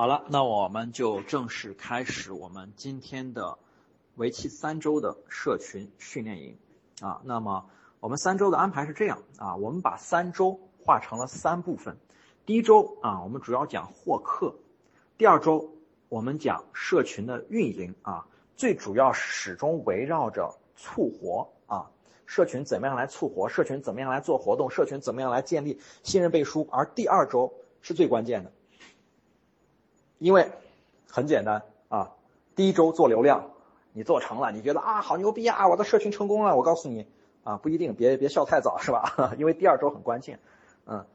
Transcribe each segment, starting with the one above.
好了，那我们就正式开始我们今天的为期三周的社群训练营啊。那么我们三周的安排是这样啊，我们把三周划成了三部分。第一周啊，我们主要讲获客；第二周我们讲社群的运营啊，最主要始终围绕着促活啊，社群怎么样来促活，社群怎么样来做活动，社群怎么样来建立信任背书。而第二周是最关键的。因为很简单啊，第一周做流量，你做成了，你觉得啊好牛逼啊，我的社群成功了。我告诉你啊，不一定，别别笑太早是吧？因为第二周很关键，嗯，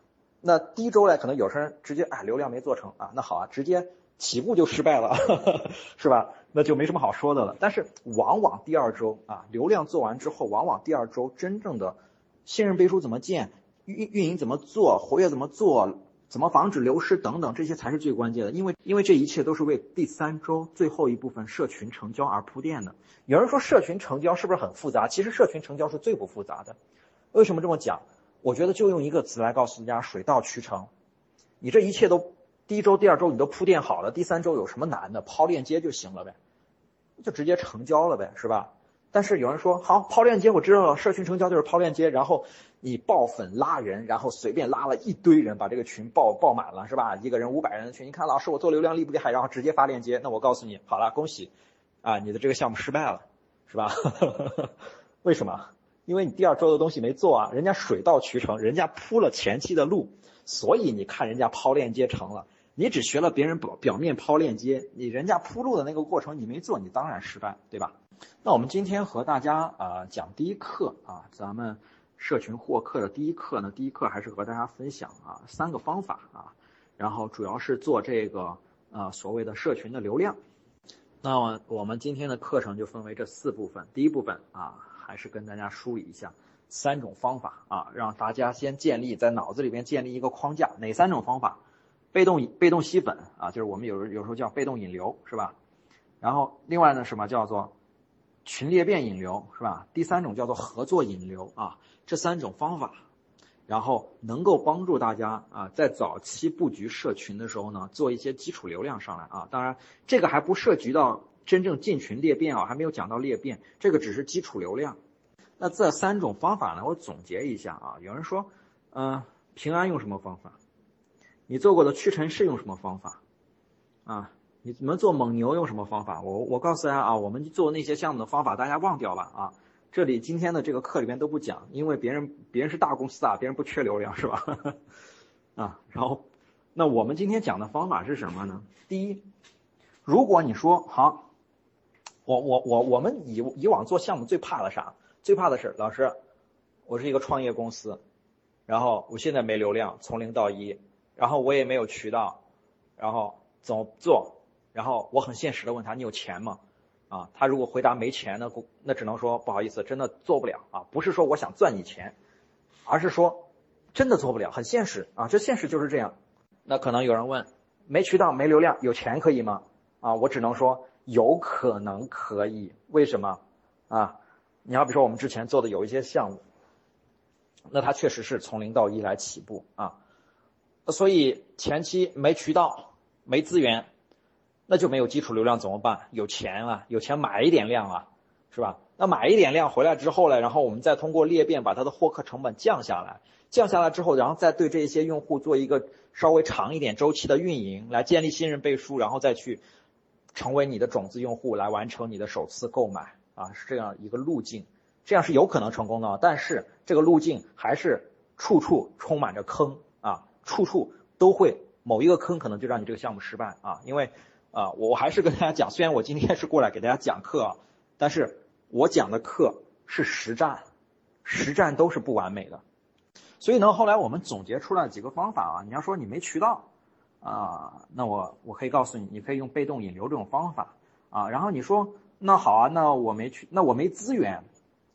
那第一周呢，可能有些人直接哎流量没做成啊，那好啊，直接起步就失败了，是吧？那就没什么好说的了。但是往往第二周啊，流量做完之后，往往第二周真正的信任背书怎么建，运运营怎么做，活跃怎么做。怎么防止流失等等，这些才是最关键的，因为因为这一切都是为第三周最后一部分社群成交而铺垫的。有人说社群成交是不是很复杂？其实社群成交是最不复杂的。为什么这么讲？我觉得就用一个词来告诉大家：水到渠成。你这一切都第一周、第二周你都铺垫好了，第三周有什么难的？抛链接就行了呗，就直接成交了呗，是吧？但是有人说好抛链接，我知道了，社群成交就是抛链接，然后你爆粉拉人，然后随便拉了一堆人，把这个群爆爆满了，是吧？一个人五百人的群，你看老师我做流量厉不厉害？然后直接发链接，那我告诉你，好了，恭喜，啊，你的这个项目失败了，是吧？为什么？因为你第二周的东西没做啊，人家水到渠成，人家铺了前期的路，所以你看人家抛链接成了，你只学了别人表表面抛链接，你人家铺路的那个过程你没做，你当然失败，对吧？那我们今天和大家啊讲第一课啊，咱们社群获客的第一课呢，第一课还是和大家分享啊三个方法啊，然后主要是做这个呃所谓的社群的流量。那么我们今天的课程就分为这四部分，第一部分啊还是跟大家梳理一下三种方法啊，让大家先建立在脑子里边建立一个框架，哪三种方法？被动被动吸粉啊，就是我们有有时候叫被动引流是吧？然后另外呢什么叫做？群裂变引流是吧？第三种叫做合作引流啊，这三种方法，然后能够帮助大家啊，在早期布局社群的时候呢，做一些基础流量上来啊。当然，这个还不涉及到真正进群裂变啊，还没有讲到裂变，这个只是基础流量。那这三种方法呢，我总结一下啊。有人说，嗯，平安用什么方法？你做过的屈臣氏用什么方法？啊？你们做蒙牛用什么方法？我我告诉大家啊，我们做那些项目的方法大家忘掉了啊。这里今天的这个课里面都不讲，因为别人别人是大公司啊，别人不缺流量是吧？啊，然后那我们今天讲的方法是什么呢？第一，如果你说好，我我我我们以以往做项目最怕的啥？最怕的是老师，我是一个创业公司，然后我现在没流量，从零到一，然后我也没有渠道，然后怎么做？然后我很现实的问他，你有钱吗？啊，他如果回答没钱，那那只能说不好意思，真的做不了啊。不是说我想赚你钱，而是说真的做不了，很现实啊。这现实就是这样。那可能有人问，没渠道、没流量，有钱可以吗？啊，我只能说有可能可以。为什么？啊，你要比如说我们之前做的有一些项目，那他确实是从零到一来起步啊，所以前期没渠道、没资源。那就没有基础流量怎么办？有钱啊，有钱买一点量啊，是吧？那买一点量回来之后呢，然后我们再通过裂变把它的获客成本降下来，降下来之后，然后再对这些用户做一个稍微长一点周期的运营，来建立信任背书，然后再去成为你的种子用户，来完成你的首次购买啊，是这样一个路径，这样是有可能成功的，但是这个路径还是处处充满着坑啊，处处都会某一个坑可能就让你这个项目失败啊，因为。啊，我还是跟大家讲，虽然我今天是过来给大家讲课啊，但是我讲的课是实战，实战都是不完美的。所以呢，后来我们总结出来几个方法啊，你要说你没渠道啊，那我我可以告诉你，你可以用被动引流这种方法啊。然后你说那好啊，那我没去，那我没资源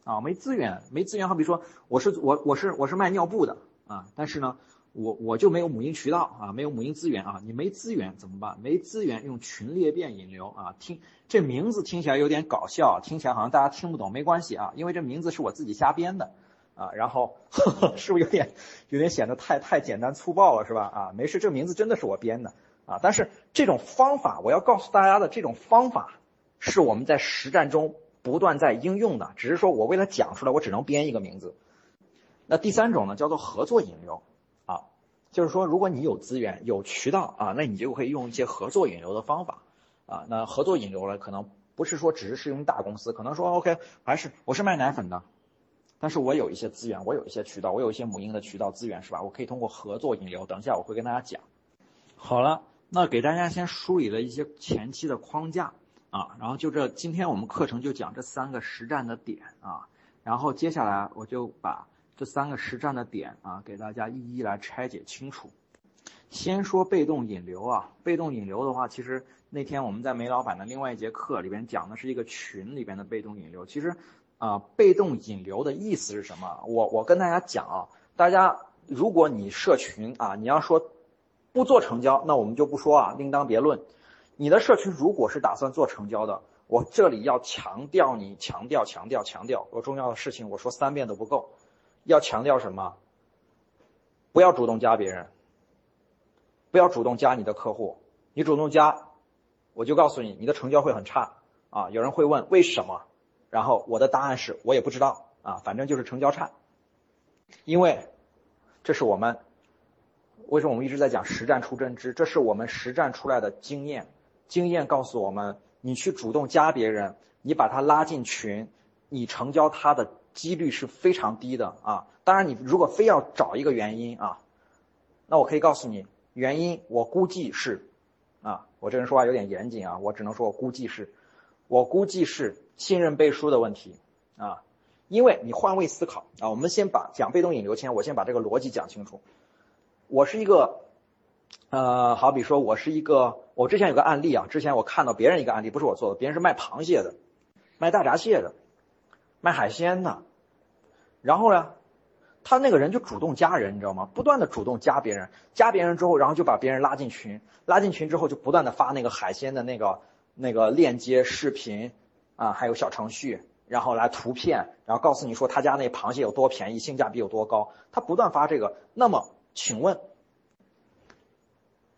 啊，没资源，没资源。好比说我是我我是我是卖尿布的啊，但是呢。我我就没有母婴渠道啊，没有母婴资源啊，你没资源怎么办？没资源用群裂变引流啊，听这名字听起来有点搞笑，听起来好像大家听不懂，没关系啊，因为这名字是我自己瞎编的啊，然后 呵呵是不是有点有点显得太太简单粗暴了是吧？啊，没事，这名字真的是我编的啊。但是这种方法，我要告诉大家的这种方法，是我们在实战中不断在应用的，只是说我为了讲出来，我只能编一个名字。那第三种呢，叫做合作引流，就是说如果你有资源、有渠道啊，那你就可以用一些合作引流的方法啊。那合作引流呢，可能不是说只是适用大公司，可能说 OK，还是我是卖奶粉的。但是我有一些资源，我有一些渠道，我有一些母婴的渠道资源，是吧？我可以通过合作引流。等一下我会跟大家讲。好了，那给大家先梳理了一些前期的框架啊，然后就这，今天我们课程就讲这三个实战的点啊，然后接下来我就把这三个实战的点啊，给大家一一来拆解清楚。先说被动引流啊，被动引流的话，其实那天我们在梅老板的另外一节课里边讲的是一个群里边的被动引流，其实。啊，被动引流的意思是什么？我我跟大家讲啊，大家如果你社群啊，你要说不做成交，那我们就不说啊，另当别论。你的社群如果是打算做成交的，我这里要强调你强调强调强调，我重要的事情我说三遍都不够，要强调什么？不要主动加别人，不要主动加你的客户，你主动加，我就告诉你，你的成交会很差啊。有人会问为什么？然后我的答案是我也不知道啊，反正就是成交差，因为这是我们为什么我们一直在讲实战出真知，这是我们实战出来的经验，经验告诉我们，你去主动加别人，你把他拉进群，你成交他的几率是非常低的啊。当然，你如果非要找一个原因啊，那我可以告诉你原因，我估计是啊，我这人说话有点严谨啊，我只能说我估计是，我估计是。信任背书的问题啊，因为你换位思考啊，我们先把讲被动引流前，我先把这个逻辑讲清楚。我是一个，呃，好比说我是一个，我之前有个案例啊，之前我看到别人一个案例，不是我做的，别人是卖螃蟹的，卖大闸蟹的，卖海鲜的，然后呢，他那个人就主动加人，你知道吗？不断的主动加别人，加别人之后，然后就把别人拉进群，拉进群之后就不断的发那个海鲜的那个那个链接视频。啊，还有小程序，然后来图片，然后告诉你说他家那螃蟹有多便宜，性价比有多高。他不断发这个，那么请问，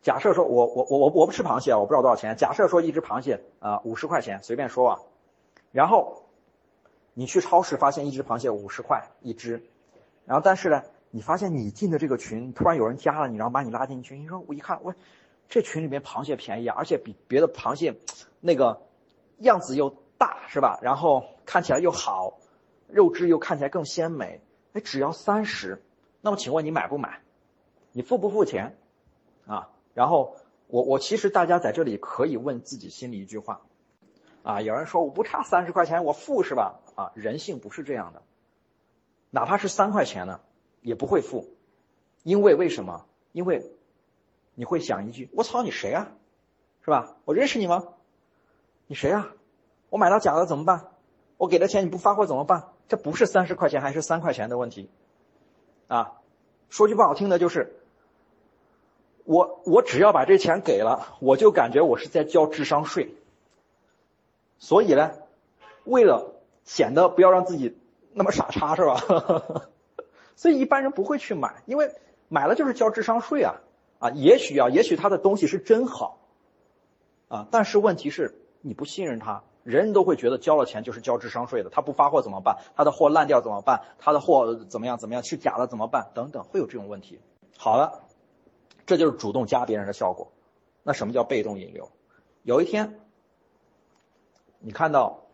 假设说我我我我我不吃螃蟹，我不知道多少钱。假设说一只螃蟹啊五十块钱，随便说啊，然后你去超市发现一只螃蟹五十块一只，然后但是呢，你发现你进的这个群突然有人加了你，然后把你拉进群，你说我一看我这群里面螃蟹便宜啊，而且比别的螃蟹那个样子又。大是吧？然后看起来又好，肉质又看起来更鲜美。哎，只要三十，那么请问你买不买？你付不付钱？啊？然后我我其实大家在这里可以问自己心里一句话，啊，有人说我不差三十块钱，我付是吧？啊，人性不是这样的，哪怕是三块钱呢，也不会付，因为为什么？因为你会想一句：我操，你谁啊？是吧？我认识你吗？你谁啊？我买到假的怎么办？我给了钱你不发货怎么办？这不是三十块钱还是三块钱的问题，啊，说句不好听的就是，我我只要把这钱给了，我就感觉我是在交智商税。所以呢，为了显得不要让自己那么傻叉是吧？所以一般人不会去买，因为买了就是交智商税啊啊！也许啊，也许他的东西是真好，啊，但是问题是你不信任他。人人都会觉得交了钱就是交智商税的，他不发货怎么办？他的货烂掉怎么办？他的货怎么样怎么样？是假的怎么办？等等，会有这种问题。好了，这就是主动加别人的效果。那什么叫被动引流？有一天，你看到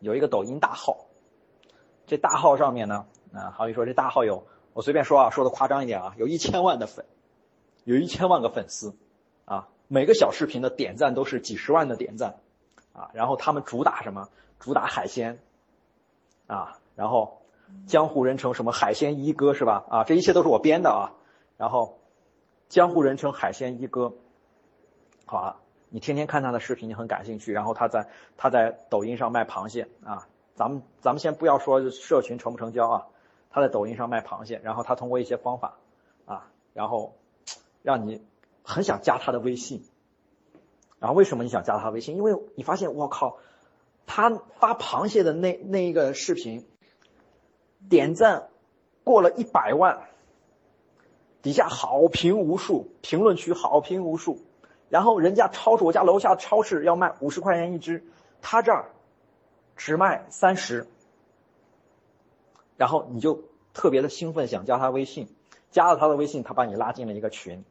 有一个抖音大号，这大号上面呢，啊，好比说这大号有，我随便说啊，说的夸张一点啊，有一千万的粉，有一千万个粉丝，啊，每个小视频的点赞都是几十万的点赞。啊，然后他们主打什么？主打海鲜，啊，然后江湖人称什么海鲜一哥是吧？啊，这一切都是我编的啊。然后江湖人称海鲜一哥，好啊，你天天看他的视频，你很感兴趣。然后他在他在抖音上卖螃蟹啊，咱们咱们先不要说社群成不成交啊，他在抖音上卖螃蟹，然后他通过一些方法啊，然后让你很想加他的微信。然后为什么你想加他微信？因为你发现我靠，他发螃蟹的那那一个视频，点赞过了一百万，底下好评无数，评论区好评无数，然后人家超市，我家楼下超市要卖五十块钱一只，他这儿只卖三十，然后你就特别的兴奋，想加他微信，加了他的微信，他把你拉进了一个群，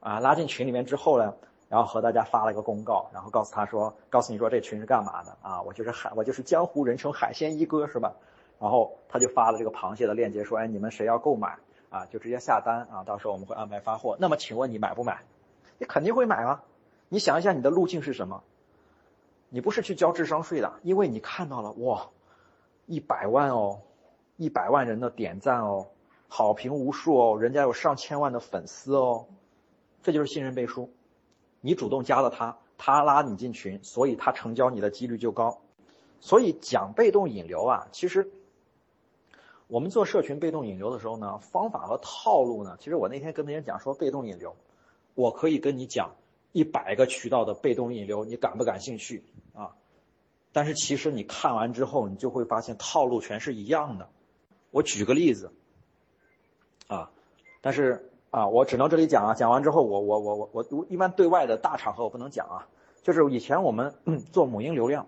啊，拉进群里面之后呢，然后和大家发了一个公告，然后告诉他说，告诉你说这群是干嘛的啊？我就是海，我就是江湖人称海鲜一哥，是吧？然后他就发了这个螃蟹的链接，说，哎，你们谁要购买啊？就直接下单啊，到时候我们会安排发货。那么请问你买不买？你肯定会买啊！你想一下，你的路径是什么？你不是去交智商税的，因为你看到了哇，一百万哦，一百万人的点赞哦，好评无数哦，人家有上千万的粉丝哦，这就是信任背书。你主动加了他，他拉你进群，所以他成交你的几率就高。所以讲被动引流啊，其实我们做社群被动引流的时候呢，方法和套路呢，其实我那天跟别人讲说被动引流。我可以跟你讲一百个渠道的被动引流，你感不感兴趣啊？但是其实你看完之后，你就会发现套路全是一样的。我举个例子啊，但是啊，我只能这里讲啊，讲完之后，我我我我我一般对外的大场合我不能讲啊。就是以前我们 做母婴流量，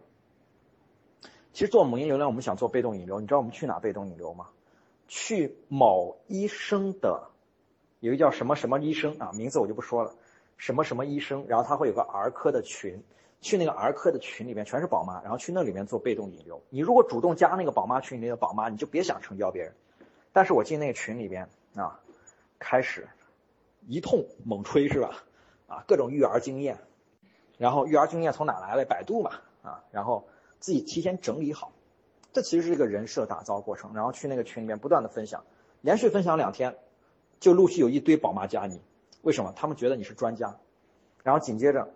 其实做母婴流量，我们想做被动引流，你知道我们去哪被动引流吗？去某医生的。有一个叫什么什么医生啊，名字我就不说了，什么什么医生，然后他会有个儿科的群，去那个儿科的群里面全是宝妈，然后去那里面做被动引流。你如果主动加那个宝妈群里面的宝妈，你就别想成交别人。但是我进那个群里边啊，开始一通猛吹是吧？啊，各种育儿经验，然后育儿经验从哪来的？百度嘛啊，然后自己提前整理好，这其实是一个人设打造过程。然后去那个群里面不断的分享，连续分享两天。就陆续有一堆宝妈加你，为什么？他们觉得你是专家，然后紧接着，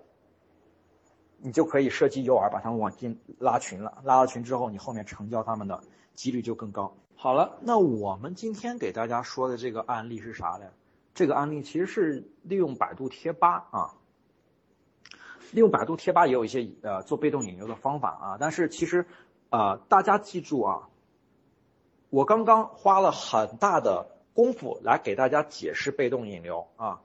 你就可以设计诱饵，把他们往进拉群了。拉了群之后，你后面成交他们的几率就更高。好了，那我们今天给大家说的这个案例是啥呢？这个案例其实是利用百度贴吧啊，利用百度贴吧也有一些呃做被动引流的方法啊。但是其实啊，大家记住啊，我刚刚花了很大的。功夫来给大家解释被动引流啊，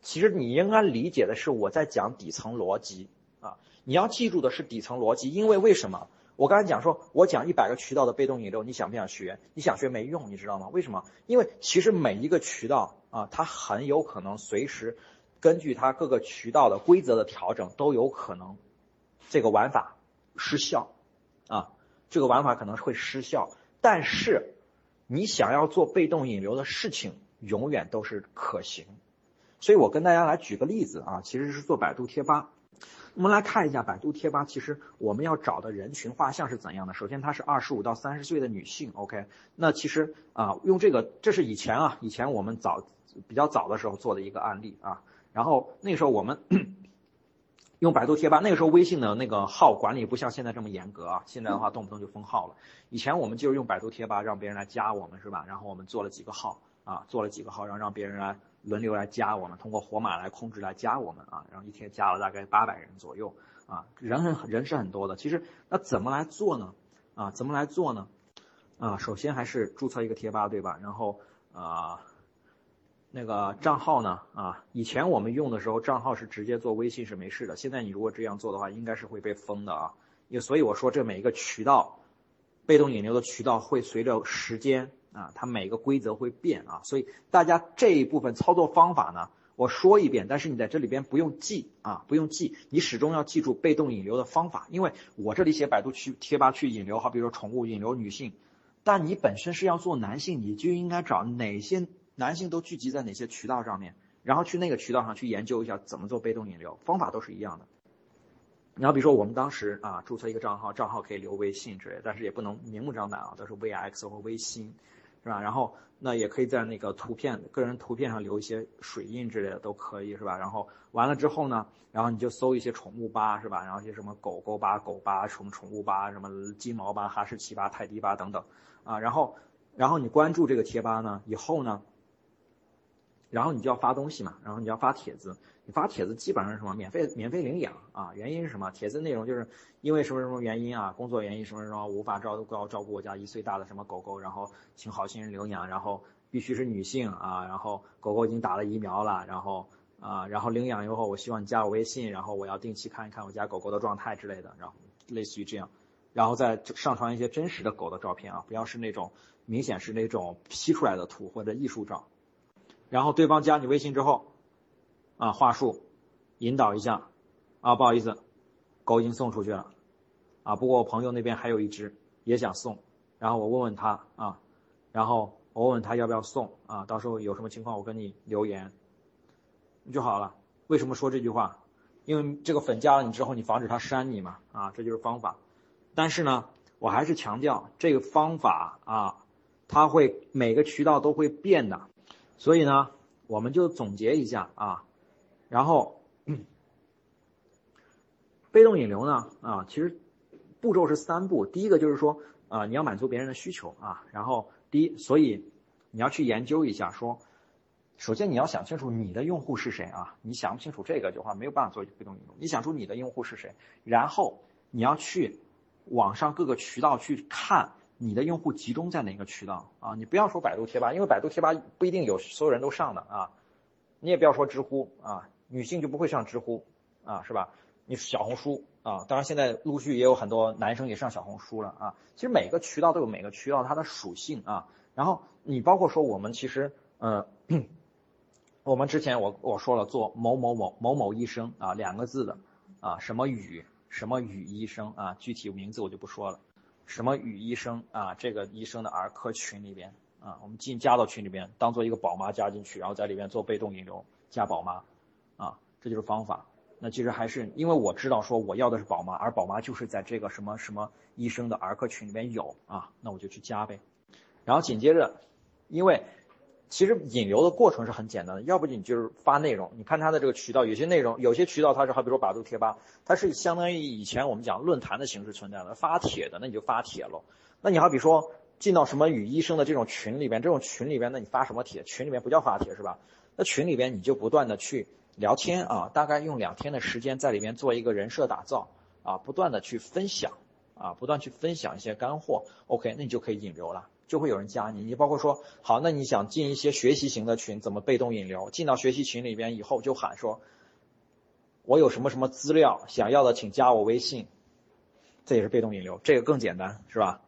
其实你应该理解的是我在讲底层逻辑啊，你要记住的是底层逻辑，因为为什么？我刚才讲说，我讲一百个渠道的被动引流，你想不想学？你想学没用，你知道吗？为什么？因为其实每一个渠道啊，它很有可能随时根据它各个渠道的规则的调整，都有可能这个玩法失效啊，这个玩法可能会失效，但是。你想要做被动引流的事情，永远都是可行。所以我跟大家来举个例子啊，其实是做百度贴吧。我们来看一下百度贴吧，其实我们要找的人群画像是怎样的？首先，她是二十五到三十岁的女性。OK，那其实啊，用这个，这是以前啊，以前我们早比较早的时候做的一个案例啊。然后那时候我们。用百度贴吧，那个时候微信的那个号管理不像现在这么严格啊。现在的话，动不动就封号了。以前我们就是用百度贴吧让别人来加我们，是吧？然后我们做了几个号啊，做了几个号，然后让别人来轮流来加我们，通过活码来控制来加我们啊。然后一天加了大概八百人左右啊，人很人是很多的。其实那怎么来做呢？啊，怎么来做呢？啊，首先还是注册一个贴吧，对吧？然后啊。那个账号呢？啊，以前我们用的时候，账号是直接做微信是没事的。现在你如果这样做的话，应该是会被封的啊。也所以我说，这每一个渠道，被动引流的渠道会随着时间啊，它每一个规则会变啊。所以大家这一部分操作方法呢，我说一遍，但是你在这里边不用记啊，不用记，你始终要记住被动引流的方法。因为我这里写百度去贴吧去引流，好比如说宠物引流女性，但你本身是要做男性，你就应该找哪些？男性都聚集在哪些渠道上面，然后去那个渠道上去研究一下怎么做被动引流，方法都是一样的。你要比如说我们当时啊注册一个账号，账号可以留微信之类，但是也不能明目张胆啊，都是 VX 或微信，是吧？然后那也可以在那个图片个人图片上留一些水印之类的都可以，是吧？然后完了之后呢，然后你就搜一些宠物吧，是吧？然后一些什么狗狗吧、狗吧、什么宠物吧、什么金毛吧、哈士奇吧、泰迪吧等等啊，然后然后你关注这个贴吧呢以后呢。然后你就要发东西嘛，然后你就要发帖子，你发帖子基本上是什么？免费免费领养啊？原因是什么？帖子内容就是因为什么什么原因啊？工作原因什么什么无法照顾照顾我家一岁大的什么狗狗，然后请好心人领养，然后必须是女性啊，然后狗狗已经打了疫苗了，然后啊，然后领养以后，我希望你加我微信，然后我要定期看一看我家狗狗的状态之类的，然后类似于这样，然后再上传一些真实的狗的照片啊，不要是那种明显是那种 P 出来的图或者艺术照。然后对方加你微信之后，啊，话术引导一下，啊，不好意思，狗已经送出去了，啊，不过我朋友那边还有一只也想送，然后我问问他啊，然后我问他要不要送啊，到时候有什么情况我跟你留言。就好了。为什么说这句话？因为这个粉加了你之后，你防止他删你嘛，啊，这就是方法。但是呢，我还是强调这个方法啊，它会每个渠道都会变的。所以呢，我们就总结一下啊，然后 被动引流呢啊，其实步骤是三步。第一个就是说啊，你要满足别人的需求啊，然后第一，所以你要去研究一下说。首先你要想清楚你的用户是谁啊？你想不清楚这个的话，没有办法做被动引流。你想出你的用户是谁，然后你要去网上各个渠道去看你的用户集中在哪个渠道啊？你不要说百度贴吧，因为百度贴吧不一定有所有人都上的啊。你也不要说知乎啊，女性就不会上知乎啊，是吧？你小红书啊，当然现在陆续也有很多男生也上小红书了啊。其实每个渠道都有每个渠道它的属性啊。然后你包括说我们其实呃。我们之前我我说了做某某某某某医生啊两个字的啊什么宇什么宇医生啊具体名字我就不说了，什么与医生啊这个医生的儿科群里边啊我们进加到群里边当做一个宝妈加进去，然后在里面做被动引流加宝妈啊这就是方法。那其实还是因为我知道说我要的是宝妈，而宝妈就是在这个什么什么医生的儿科群里边有啊，那我就去加呗。然后紧接着因为。其实引流的过程是很简单的，要不你就是发内容。你看它的这个渠道，有些内容，有些渠道它是，好比如说百度贴吧，它是相当于以前我们讲论坛的形式存在的，发帖的，那你就发帖喽。那你好比说进到什么与医生的这种群里边，这种群里边，那你发什么帖？群里面不叫发帖是吧？那群里边你就不断的去聊天啊，大概用两天的时间在里边做一个人设打造啊，不断的去分享啊，不断去分享一些干货，OK，那你就可以引流了。就会有人加你，你包括说好，那你想进一些学习型的群，怎么被动引流？进到学习群里边以后，就喊说，我有什么什么资料想要的，请加我微信，这也是被动引流，这个更简单，是吧？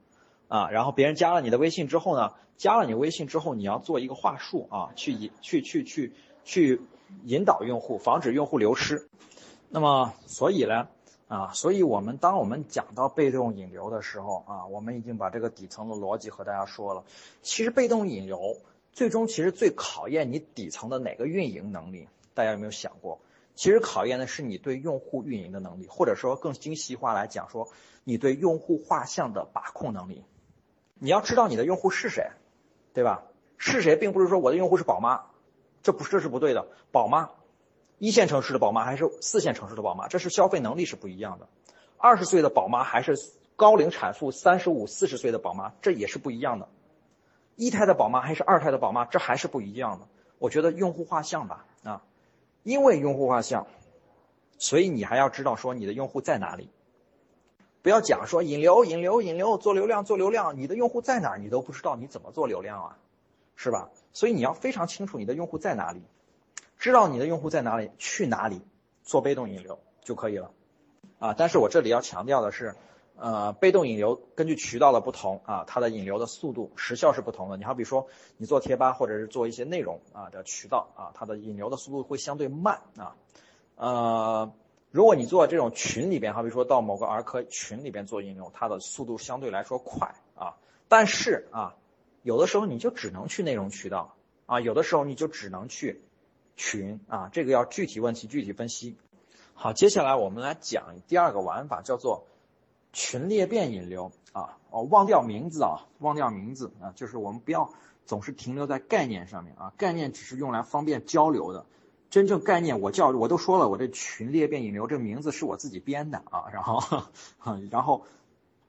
啊，然后别人加了你的微信之后呢，加了你微信之后，你要做一个话术啊，去引去去去去引导用户，防止用户流失。那么，所以呢？啊，所以我们当我们讲到被动引流的时候啊，我们已经把这个底层的逻辑和大家说了。其实被动引流最终其实最考验你底层的哪个运营能力？大家有没有想过？其实考验的是你对用户运营的能力，或者说更精细化来讲说，你对用户画像的把控能力。你要知道你的用户是谁，对吧？是谁，并不是说我的用户是宝妈，这不这是不对的，宝妈。一线城市的宝妈还是四线城市的宝妈，这是消费能力是不一样的。二十岁的宝妈还是高龄产妇，三十五、四十岁的宝妈，这也是不一样的。一胎的宝妈还是二胎的宝妈，这还是不一样的。我觉得用户画像吧，啊，因为用户画像，所以你还要知道说你的用户在哪里。不要讲说引流、引流、引流，做流量、做流量，你的用户在哪儿你都不知道，你怎么做流量啊？是吧？所以你要非常清楚你的用户在哪里。知道你的用户在哪里，去哪里做被动引流就可以了，啊！但是我这里要强调的是，呃，被动引流根据渠道的不同啊，它的引流的速度、时效是不同的。你好比说，你做贴吧或者是做一些内容啊的渠道啊，它的引流的速度会相对慢啊。呃，如果你做这种群里边，好比说到某个儿科群里边做引流，它的速度相对来说快啊。但是啊，有的时候你就只能去内容渠道啊，有的时候你就只能去。群啊，这个要具体问题具体分析。好，接下来我们来讲第二个玩法，叫做群裂变引流啊。哦，忘掉名字啊，忘掉名字啊，就是我们不要总是停留在概念上面啊，概念只是用来方便交流的。真正概念，我叫我都说了，我这群裂变引流这名字是我自己编的啊，然后，然后。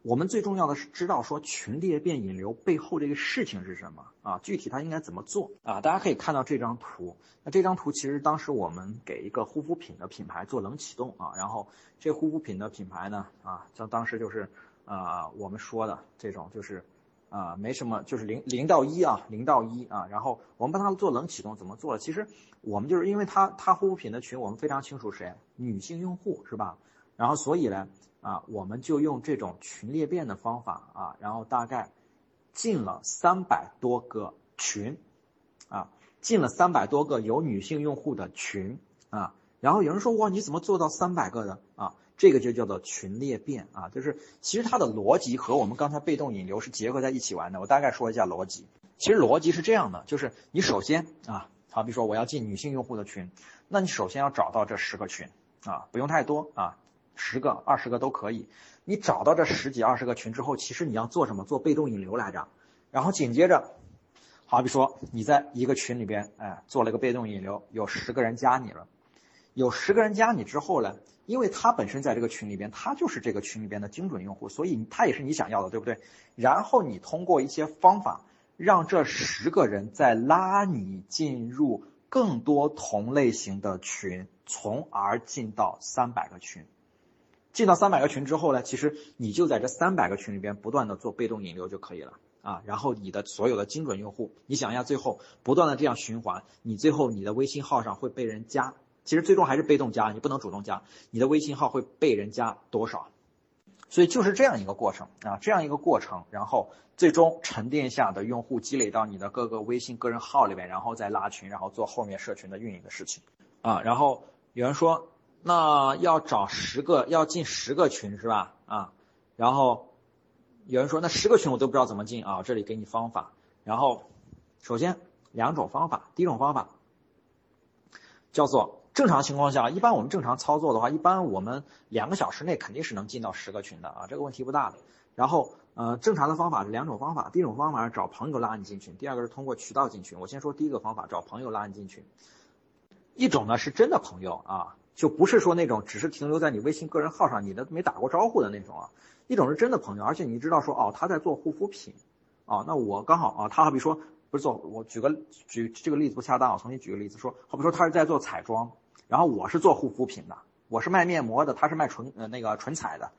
我们最重要的是知道说群裂变引流背后这个事情是什么啊？具体它应该怎么做啊？大家可以看到这张图，那这张图其实当时我们给一个护肤品的品牌做冷启动啊，然后这护肤品的品牌呢啊，像当时就是啊我们说的这种就是啊，没什么，就是零零到一啊，零到一啊，然后我们帮他做冷启动怎么做了？其实我们就是因为他他护肤品的群，我们非常清楚谁女性用户是吧？然后所以呢啊，我们就用这种群裂变的方法啊，然后大概进了三百多个群啊，进了三百多个有女性用户的群啊，然后有人说哇，你怎么做到三百个的啊？这个就叫做群裂变啊，就是其实它的逻辑和我们刚才被动引流是结合在一起玩的。我大概说一下逻辑，其实逻辑是这样的，就是你首先啊，好比说我要进女性用户的群，那你首先要找到这十个群啊，不用太多啊，十个、二十个都可以。你找到这十几、二十个群之后，其实你要做什么？做被动引流来着。然后紧接着，好比说你在一个群里边，哎，做了个被动引流，有十个人加你了，有十个人加你之后呢？因为他本身在这个群里边，他就是这个群里边的精准用户，所以他也是你想要的，对不对？然后你通过一些方法，让这十个人再拉你进入更多同类型的群，从而进到三百个群。进到三百个群之后呢，其实你就在这三百个群里边不断的做被动引流就可以了啊。然后你的所有的精准用户，你想一下，最后不断的这样循环，你最后你的微信号上会被人加。其实最终还是被动加，你不能主动加，你的微信号会被人加多少？所以就是这样一个过程啊，这样一个过程，然后最终沉淀下的用户积累到你的各个微信个人号里面，然后再拉群，然后做后面社群的运营的事情啊。然后有人说，那要找十个，要进十个群是吧？啊，然后有人说，那十个群我都不知道怎么进啊，这里给你方法。然后首先两种方法，第一种方法叫做。正常情况下，一般我们正常操作的话，一般我们两个小时内肯定是能进到十个群的啊，这个问题不大的。然后，呃，正常的方法是两种方法，第一种方法是找朋友拉你进群，第二个是通过渠道进群。我先说第一个方法，找朋友拉你进群。一种呢是真的朋友啊，就不是说那种只是停留在你微信个人号上，你的没打过招呼的那种啊。一种是真的朋友，而且你知道说哦他在做护肤品，哦那我刚好啊，他好比说不是做，我举个举这个例子不恰当，我重新举个例子说，好比说他是在做彩妆。然后我是做护肤品的，我是卖面膜的，他是卖唇呃那个唇彩的，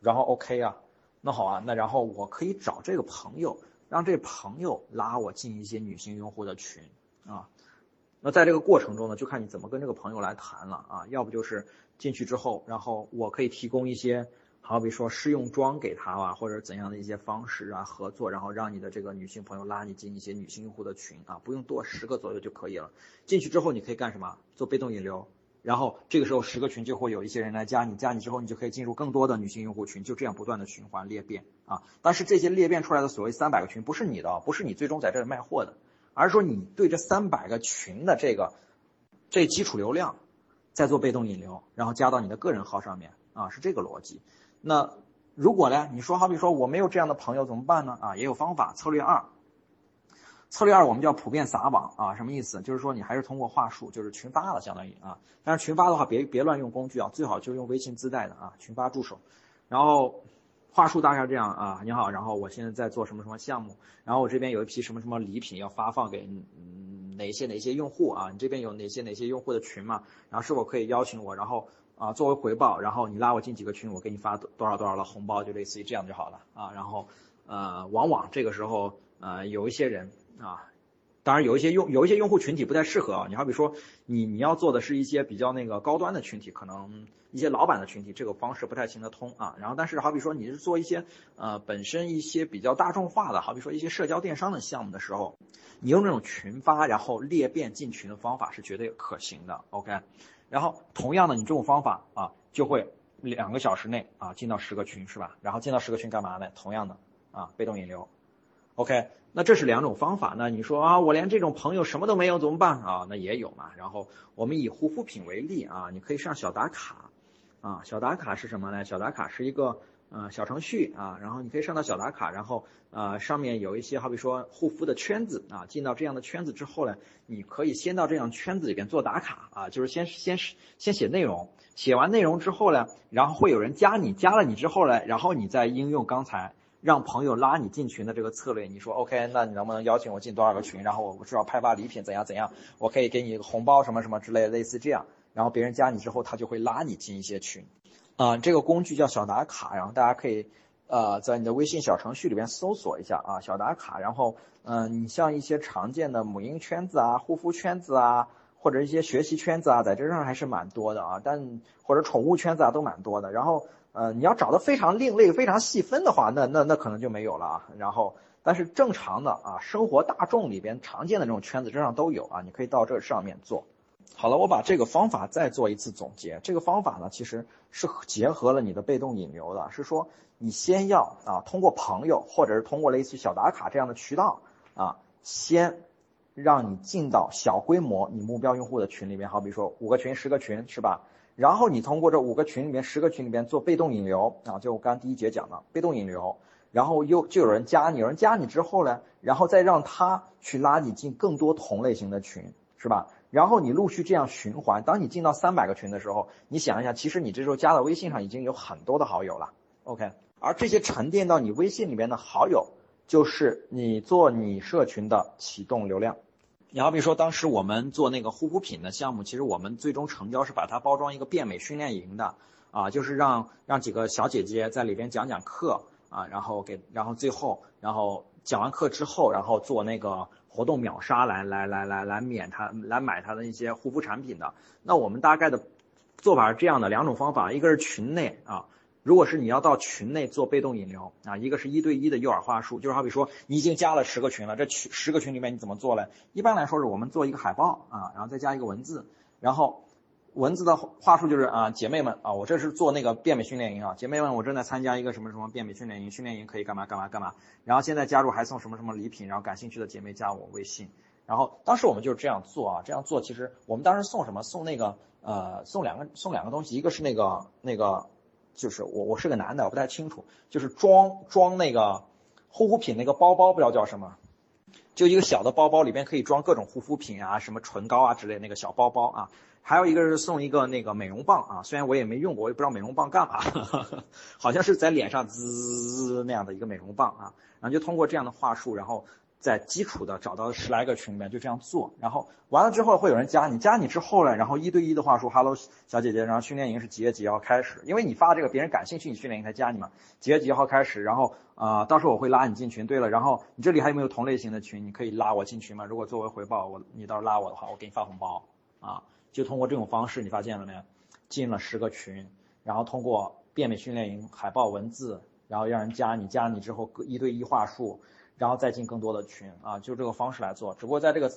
然后 OK 啊，那好啊，那然后我可以找这个朋友，让这朋友拉我进一些女性用户的群啊，那在这个过程中呢，就看你怎么跟这个朋友来谈了啊，要不就是进去之后，然后我可以提供一些。好比说试用装给他啊，或者怎样的一些方式啊，合作，然后让你的这个女性朋友拉你进一些女性用户的群啊，不用多十个左右就可以了。进去之后你可以干什么？做被动引流，然后这个时候十个群就会有一些人来加你，加你之后你就可以进入更多的女性用户群，就这样不断的循环裂变啊。但是这些裂变出来的所谓三百个群不是你的，不是你最终在这里卖货的，而是说你对这三百个群的这个这基础流量在做被动引流，然后加到你的个人号上面啊，是这个逻辑。那如果呢？你说好比说我没有这样的朋友怎么办呢？啊，也有方法。策略二，策略二我们叫普遍撒网啊，什么意思？就是说你还是通过话术，就是群发了，相当于啊。但是群发的话，别别乱用工具啊，最好就用微信自带的啊，群发助手。然后话术大概这样啊，你好，然后我现在在做什么什么项目，然后我这边有一批什么什么礼品要发放给嗯哪些哪些用户啊？你这边有哪些哪些用户的群嘛？然后是否可以邀请我？然后。啊，作为回报，然后你拉我进几个群，我给你发多少多少的红包，就类似于这样就好了啊。然后，呃，往往这个时候，呃，有一些人啊，当然有一些用有一些用户群体不太适合啊。你好比说，你你要做的是一些比较那个高端的群体，可能一些老板的群体，这个方式不太行得通啊。然后，但是好比说你是做一些呃本身一些比较大众化的，好比说一些社交电商的项目的时候，你用这种群发然后裂变进群的方法是绝对可行的。OK。然后同样的，你这种方法啊，就会两个小时内啊进到十个群是吧？然后进到十个群干嘛呢？同样的啊，被动引流。OK，那这是两种方法。那你说啊，我连这种朋友什么都没有怎么办啊？那也有嘛。然后我们以护肤品为例啊，你可以上小打卡啊。小打卡是什么呢？小打卡是一个。呃，小程序啊，然后你可以上到小打卡，然后呃上面有一些好比说护肤的圈子啊，进到这样的圈子之后呢，你可以先到这样圈子里边做打卡啊，就是先先先写内容，写完内容之后呢，然后会有人加你，加了你之后呢，然后你再应用刚才让朋友拉你进群的这个策略，你说 OK，那你能不能邀请我进多少个群？然后我知道派发礼品怎样怎样，我可以给你一个红包什么什么之类，类似这样，然后别人加你之后，他就会拉你进一些群。啊，这个工具叫小打卡，然后大家可以呃，在你的微信小程序里边搜索一下啊，小打卡，然后嗯，你像一些常见的母婴圈子啊、护肤圈子啊，或者一些学习圈子啊，在这上还是蛮多的啊，但或者宠物圈子啊都蛮多的。然后呃，你要找的非常另类、非常细分的话，那那那可能就没有了啊。然后。但是正常的啊，生活大众里边常见的这种圈子，这上都有啊，你可以到这上面做。好了，我把这个方法再做一次总结。这个方法呢，其实是结合了你的被动引流的，是说你先要啊，通过朋友或者是通过类似小打卡这样的渠道啊，先让你进到小规模你目标用户的群里面，好比说五个群、十个群，是吧？然后你通过这五个群里面、十个群里面做被动引流啊，就我刚第一节讲的被动引流。然后又就有人加你，有人加你之后呢，然后再让他去拉你进更多同类型的群，是吧？然后你陆续这样循环，当你进到三百个群的时候，你想一下，其实你这时候加到微信上已经有很多的好友了，OK？而这些沉淀到你微信里面的好友，就是你做你社群的启动流量。你好比说，当时我们做那个护肤品的项目，其实我们最终成交是把它包装一个变美训练营的，啊，就是让让几个小姐姐在里边讲讲课。啊，然后给，然后最后，然后讲完课之后，然后做那个活动秒杀来来来来来免他来买他的一些护肤产品的。那我们大概的做法是这样的，两种方法，一个是群内啊，如果是你要到群内做被动引流啊，一个是一对一的诱饵话术，就是好比说你已经加了十个群了，这群十个群里面你怎么做呢？一般来说是我们做一个海报啊，然后再加一个文字，然后。文字的话术就是啊，姐妹们啊，我这是做那个变美训练营啊，姐妹们，我正在参加一个什么什么变美训练营，训练营可以干嘛干嘛干嘛，然后现在加入还送什么什么礼品，然后感兴趣的姐妹加我微信，然后当时我们就是这样做啊，这样做其实我们当时送什么？送那个呃，送两个送两个东西，一个是那个那个，就是我我是个男的，我不太清楚，就是装装那个护肤品那个包包，不知道叫什么，就一个小的包包，里边可以装各种护肤品啊，什么唇膏啊之类那个小包包啊。还有一个是送一个那个美容棒啊，虽然我也没用过，我也不知道美容棒干嘛，好像是在脸上滋滋那样的一个美容棒啊，然后就通过这样的话术，然后在基础的找到十来个群里面就这样做，然后完了之后会有人加你，加你之后呢，然后一对一的话术，Hello 小姐姐，然后训练营是几月几号开始？因为你发这个别人感兴趣，你训练营才加你嘛，几月几号开始？然后啊，到时候我会拉你进群。对了，然后你这里还有没有同类型的群？你可以拉我进群吗？如果作为回报，我你到时候拉我的话，我给你发红包啊。就通过这种方式，你发现了没有？进了十个群，然后通过变美训练营海报文字，然后让人加你，加你之后一对一话术，然后再进更多的群啊，就这个方式来做。只不过在这个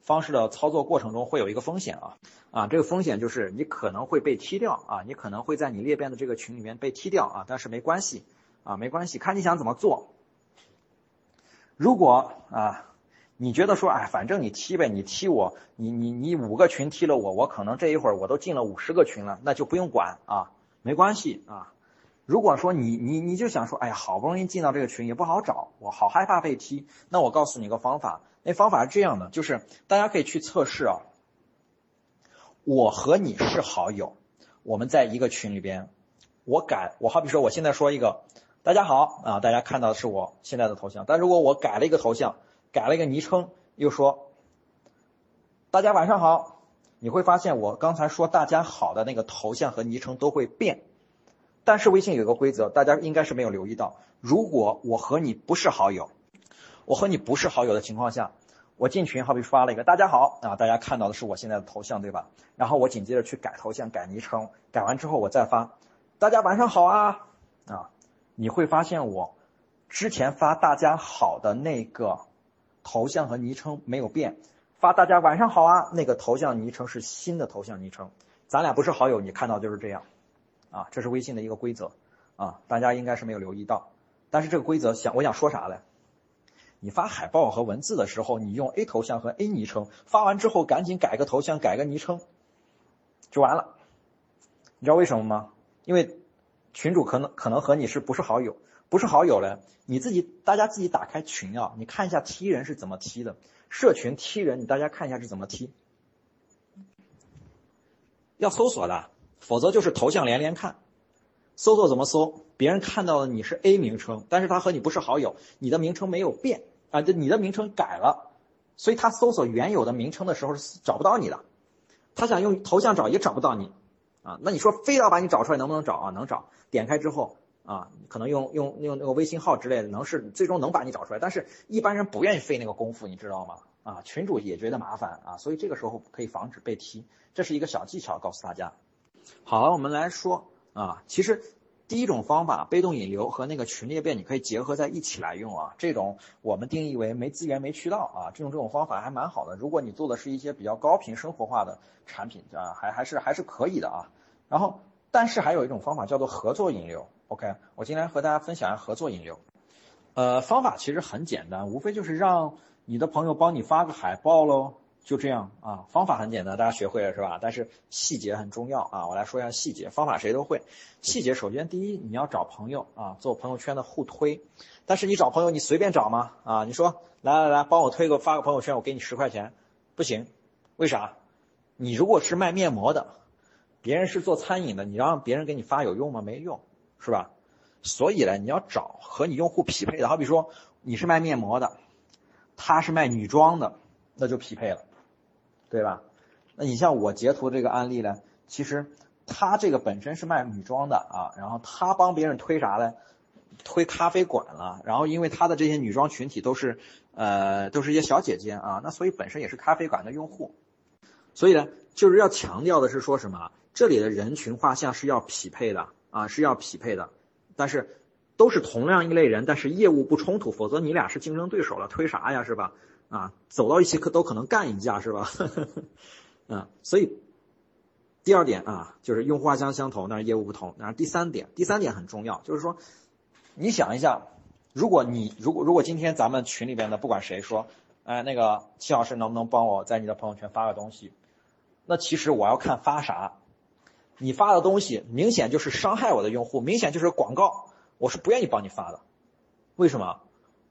方式的操作过程中会有一个风险啊啊，这个风险就是你可能会被踢掉啊，你可能会在你裂变的这个群里面被踢掉啊，但是没关系啊，没关系，看你想怎么做。如果啊。你觉得说，哎，反正你踢呗，你踢我，你你你五个群踢了我，我可能这一会儿我都进了五十个群了，那就不用管啊，没关系啊。如果说你你你就想说，哎呀，好不容易进到这个群也不好找，我好害怕被踢，那我告诉你个方法，那方法是这样的，就是大家可以去测试啊。我和你是好友，我们在一个群里边，我改，我好比说我现在说一个，大家好啊，大家看到的是我现在的头像，但如果我改了一个头像。改了一个昵称，又说大家晚上好，你会发现我刚才说大家好的那个头像和昵称都会变，但是微信有个规则，大家应该是没有留意到，如果我和你不是好友，我和你不是好友的情况下，我进群好比发了一个大家好啊，大家看到的是我现在的头像对吧？然后我紧接着去改头像、改昵称，改完之后我再发大家晚上好啊啊，你会发现我之前发大家好的那个。头像和昵称没有变，发大家晚上好啊，那个头像昵称是新的头像昵称，咱俩不是好友，你看到就是这样，啊，这是微信的一个规则，啊，大家应该是没有留意到，但是这个规则想我想说啥嘞？你发海报和文字的时候，你用 A 头像和 A 昵称，发完之后赶紧改个头像，改个昵称，就完了，你知道为什么吗？因为群主可能可能和你是不是好友？不是好友嘞，你自己大家自己打开群啊，你看一下踢人是怎么踢的，社群踢人，你大家看一下是怎么踢，要搜索的，否则就是头像连连看，搜索怎么搜？别人看到的你是 A 名称，但是他和你不是好友，你的名称没有变啊，就你的名称改了，所以他搜索原有的名称的时候是找不到你的，他想用头像找也找不到你啊，那你说非要把你找出来能不能找啊？能找，点开之后。啊，可能用用用那个微信号之类的，能是最终能把你找出来，但是一般人不愿意费那个功夫，你知道吗？啊，群主也觉得麻烦啊，所以这个时候可以防止被踢，这是一个小技巧，告诉大家。好了，我们来说啊，其实第一种方法被动引流和那个群裂变，你可以结合在一起来用啊。这种我们定义为没资源没渠道啊，这种这种方法还蛮好的。如果你做的是一些比较高频生活化的产品啊，还还是还是可以的啊。然后，但是还有一种方法叫做合作引流。OK，我今天和大家分享一下合作引流。呃，方法其实很简单，无非就是让你的朋友帮你发个海报喽。就这样啊，方法很简单，大家学会了是吧？但是细节很重要啊，我来说一下细节。方法谁都会，细节首先第一，你要找朋友啊，做朋友圈的互推。但是你找朋友，你随便找吗？啊，你说来来来，帮我推个发个朋友圈，我给你十块钱，不行，为啥？你如果是卖面膜的，别人是做餐饮的，你让别人给你发有用吗？没用，是吧？所以呢，你要找和你用户匹配的，好比说你是卖面膜的，他是卖女装的，那就匹配了。对吧？那你像我截图这个案例呢，其实他这个本身是卖女装的啊，然后他帮别人推啥呢？推咖啡馆了。然后因为他的这些女装群体都是呃都是一些小姐姐啊，那所以本身也是咖啡馆的用户。所以呢，就是要强调的是说什么？这里的人群画像是要匹配的啊，是要匹配的。但是都是同样一类人，但是业务不冲突，否则你俩是竞争对手了，推啥呀？是吧？啊，走到一起可都可能干一架是吧？嗯，所以第二点啊，就是用户画像相同，但是业务不同。然后第三点，第三点很重要，就是说，你想一下，如果你如果如果今天咱们群里边的不管谁说，哎，那个齐老师能不能帮我在你的朋友圈发个东西？那其实我要看发啥，你发的东西明显就是伤害我的用户，明显就是广告，我是不愿意帮你发的。为什么？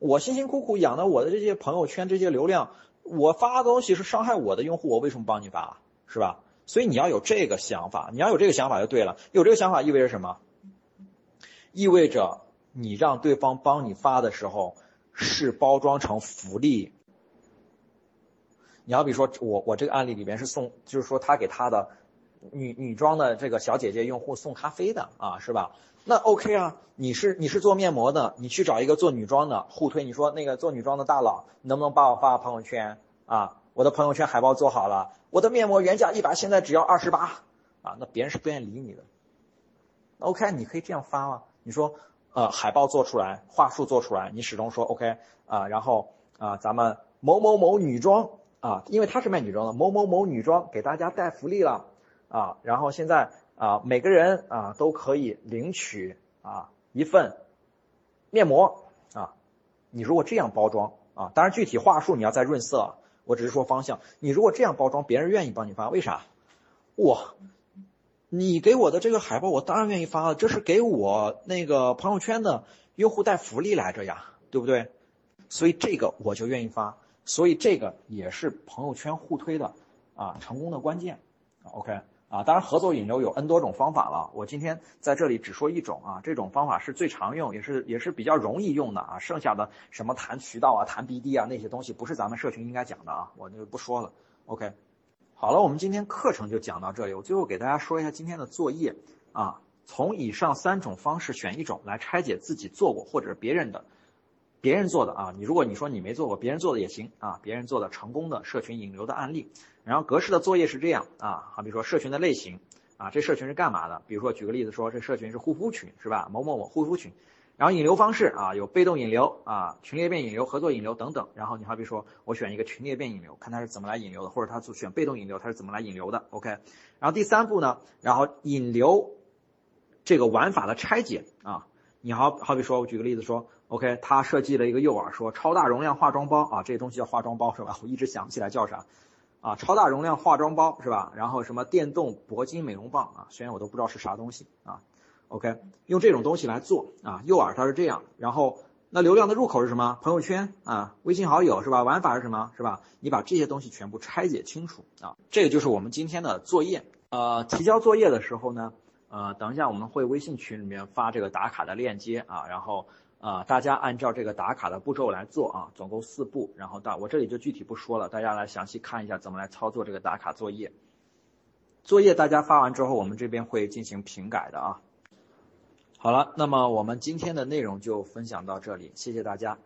我辛辛苦苦养的我的这些朋友圈这些流量，我发的东西是伤害我的用户，我为什么帮你发？是吧？所以你要有这个想法，你要有这个想法就对了。有这个想法意味着什么？意味着你让对方帮你发的时候是包装成福利。你好比如说我我这个案例里边是送，就是说他给他的女女装的这个小姐姐用户送咖啡的啊，是吧？那 OK 啊，你是你是做面膜的，你去找一个做女装的互推，你说那个做女装的大佬能不能帮我发个朋友圈啊？我的朋友圈海报做好了，我的面膜原价一百，现在只要二十八啊，那别人是不愿意理你的。OK，你可以这样发吗？你说呃海报做出来，话术做出来，你始终说 OK 啊，然后啊咱们某某某女装啊，因为他是卖女装的，某某某女装给大家带福利了啊，然后现在。啊，每个人啊都可以领取啊一份面膜啊。你如果这样包装啊，当然具体话术你要再润色，我只是说方向。你如果这样包装，别人愿意帮你发，为啥？哇，你给我的这个海报，我当然愿意发了，这是给我那个朋友圈的用户带福利来着呀，对不对？所以这个我就愿意发，所以这个也是朋友圈互推的啊成功的关键。OK。啊，当然合作引流有 N 多种方法了，我今天在这里只说一种啊，这种方法是最常用，也是也是比较容易用的啊。剩下的什么谈渠道啊、谈 BD 啊那些东西，不是咱们社群应该讲的啊，我就不说了。OK，好了，我们今天课程就讲到这里。我最后给大家说一下今天的作业啊，从以上三种方式选一种来拆解自己做过或者别人的。别人做的啊，你如果你说你没做过，别人做的也行啊。别人做的成功的社群引流的案例，然后格式的作业是这样啊，好比说社群的类型啊，这社群是干嘛的？比如说举个例子说，这社群是护肤群是吧？某某某护肤群，然后引流方式啊，有被动引流啊、群裂变引流、合作引流等等。然后你好比说我选一个群裂变引流，看它是怎么来引流的，或者它选被动引流，它是怎么来引流的？OK。然后第三步呢，然后引流这个玩法的拆解啊，你好好比说我举个例子说。OK，他设计了一个诱饵，说超大容量化妆包啊，这些东西叫化妆包是吧？我一直想不起来叫啥，啊，超大容量化妆包是吧？然后什么电动铂金美容棒啊，虽然我都不知道是啥东西啊。OK，用这种东西来做啊，诱饵它是这样，然后那流量的入口是什么？朋友圈啊，微信好友是吧？玩法是什么？是吧？你把这些东西全部拆解清楚啊，这个就是我们今天的作业。呃，提交作业的时候呢，呃，等一下我们会微信群里面发这个打卡的链接啊，然后。啊，大家按照这个打卡的步骤来做啊，总共四步，然后到我这里就具体不说了，大家来详细看一下怎么来操作这个打卡作业。作业大家发完之后，我们这边会进行评改的啊。好了，那么我们今天的内容就分享到这里，谢谢大家。